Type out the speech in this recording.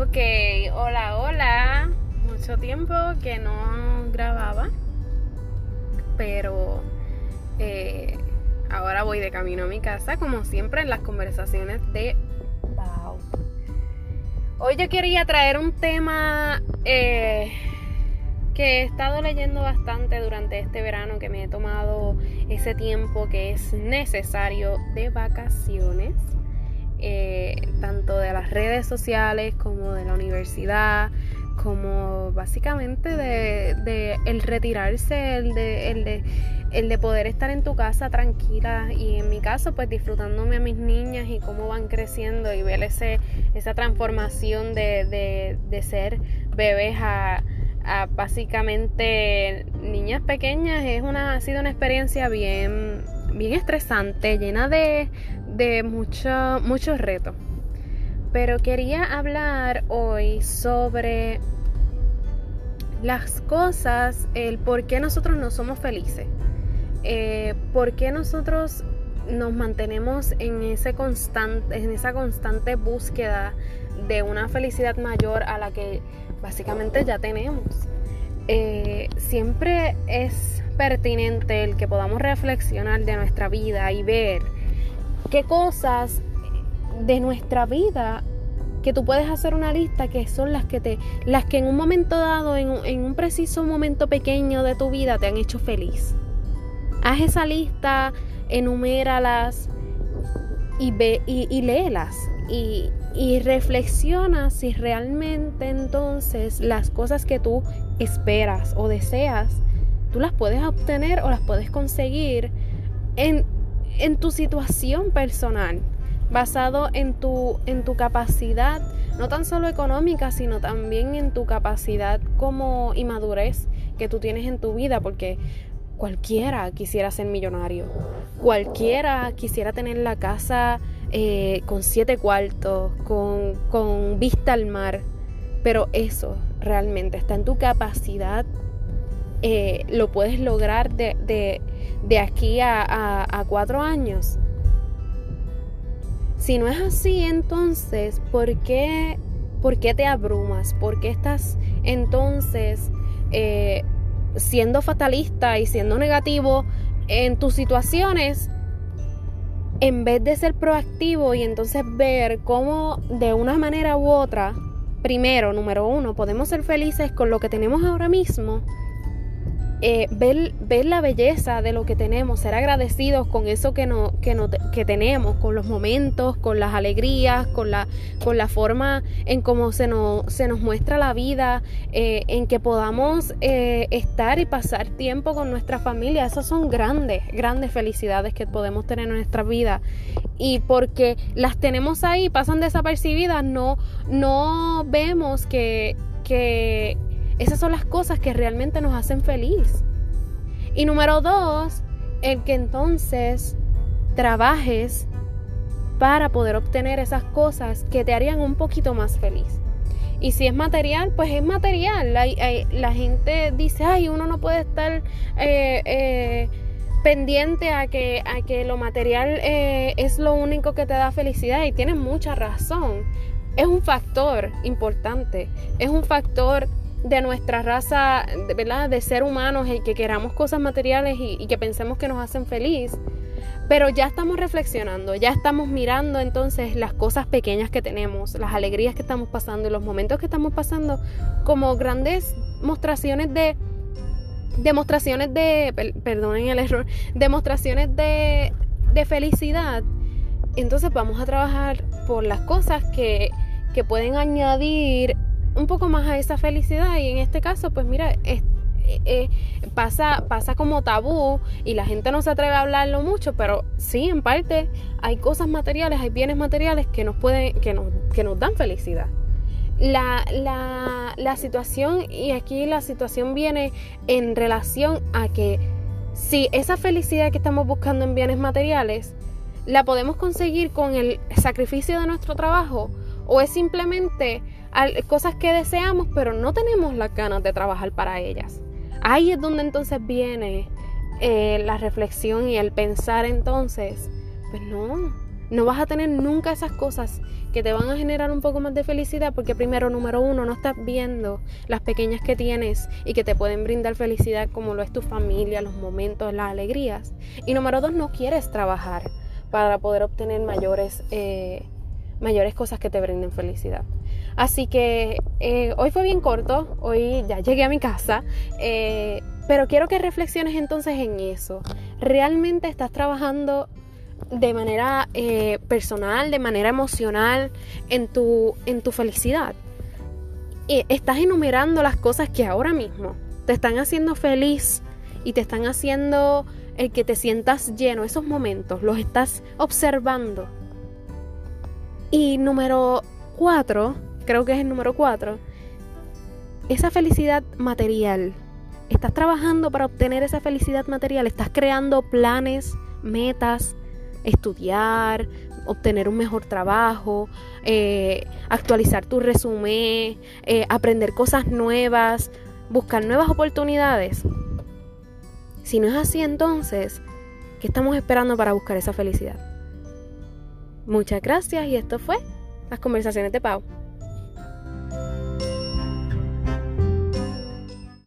Ok, hola, hola. Mucho tiempo que no grababa, pero eh, ahora voy de camino a mi casa, como siempre en las conversaciones de Wow. Hoy yo quería traer un tema eh, que he estado leyendo bastante durante este verano, que me he tomado ese tiempo que es necesario de vacaciones. Eh, tanto de las redes sociales como de la universidad, como básicamente de, el retirarse, el de, el, de, el de poder estar en tu casa tranquila. Y en mi caso pues disfrutándome a mis niñas y cómo van creciendo y ver ese, esa transformación de, de ser bebés a, a, básicamente niñas pequeñas es una, ha sido una experiencia bien, bien estresante, llena de, de mucho, muchos retos. Pero quería hablar hoy sobre las cosas, el por qué nosotros no somos felices. Eh, por qué nosotros nos mantenemos en, ese constante, en esa constante búsqueda de una felicidad mayor a la que básicamente ya tenemos. Eh, siempre es pertinente el que podamos reflexionar de nuestra vida y ver qué cosas de nuestra vida que tú puedes hacer una lista que son las que te las que en un momento dado en, un preciso momento pequeño de tu vida te han hecho feliz. Haz esa lista enuméralas y ve y, y léelas. Y, y reflexiona si realmente entonces las cosas que tú esperas o deseas tú las puedes obtener o las puedes conseguir en en tu situación personal, basado en tu, en tu capacidad, no tan solo económica, sino también en tu capacidad como y madurez que tú tienes en tu vida, porque cualquiera quisiera ser millonario, cualquiera quisiera tener la casa eh, con siete cuartos, con, con vista al mar, pero eso realmente está en tu capacidad eh, lo puedes lograr de, de, aquí a, a, cuatro años. Si no es así, entonces, ¿por qué, por qué te abrumas? ¿Por qué estás entonces eh, siendo fatalista y siendo negativo en tus situaciones? En vez de ser proactivo y entonces ver cómo de una manera u otra, primero, número uno, podemos ser felices con lo que tenemos ahora mismo eh, ver, ver, la belleza de lo que tenemos, ser agradecidos con eso que, no, que, no, que tenemos, con los momentos, con las alegrías, con la, con la forma en cómo se nos, se nos muestra la vida, eh, en que podamos eh, estar y pasar tiempo con nuestra familia. Esas son grandes, grandes felicidades que podemos tener en nuestra vida. Y porque las tenemos ahí, pasan desapercibidas, no, no vemos que, que esas son las cosas que realmente nos hacen feliz. Y número dos, el que entonces trabajes para poder obtener esas cosas que te harían un poquito más feliz. Y si es material, pues es material. La, gente dice, ay, uno no puede estar eh, eh, pendiente a que, a que lo material eh, es lo único que te da felicidad. Y tiene mucha razón. Es un factor importante. Es un factor de nuestra raza, ¿verdad? De ser humanos y que queramos cosas materiales y, que pensemos que nos hacen feliz. Pero ya estamos reflexionando, ya estamos mirando entonces las cosas pequeñas que tenemos, las alegrías que estamos pasando y los momentos que estamos pasando como grandes demostraciones de demostraciones de perdonen el error, demostraciones de, de felicidad. Entonces vamos a trabajar por las cosas que, que pueden añadir un poco más a esa felicidad y en este caso pues mira eh, eh, pasa, pasa como tabú y la gente no se atreve a hablarlo mucho, pero sí, en parte hay cosas materiales, hay bienes materiales que nos pueden, que nos, que nos dan felicidad. La, la, la situación, y aquí la situación viene en relación a que si esa felicidad que estamos buscando en bienes materiales, la podemos conseguir con el sacrificio de nuestro trabajo, o es simplemente cosas que deseamos, pero no tenemos las ganas de trabajar para ellas. Ahí es donde entonces viene eh, la reflexión y el pensar entonces, pues no, No vas a tener nunca esas cosas que te van a generar un poco más de felicidad porque primero, número uno, no estás viendo las pequeñas que tienes y que te pueden brindar felicidad como lo es tu familia, los momentos, las alegrías. Y número dos, no quieres trabajar para poder obtener mayores, eh, mayores cosas que te brinden felicidad. Así que eh, hoy fue bien corto, hoy ya llegué a mi casa, eh, pero quiero que reflexiones entonces en eso. ¿Realmente estás trabajando de manera eh, personal, de manera emocional, en tu, en tu felicidad. Estás enumerando las cosas que ahora mismo te están haciendo feliz y te están haciendo el que te sientas lleno, esos momentos, los estás observando. Y número cuatro, creo que es el número cuatro, esa felicidad material. Estás trabajando para obtener esa felicidad material, estás creando planes, metas, estudiar, obtener un mejor trabajo, eh, actualizar tu resumen, eh, aprender cosas nuevas, buscar nuevas oportunidades. Si no es así, entonces, ¿qué estamos esperando para buscar esa felicidad? Muchas gracias y esto fue las conversaciones de Pau.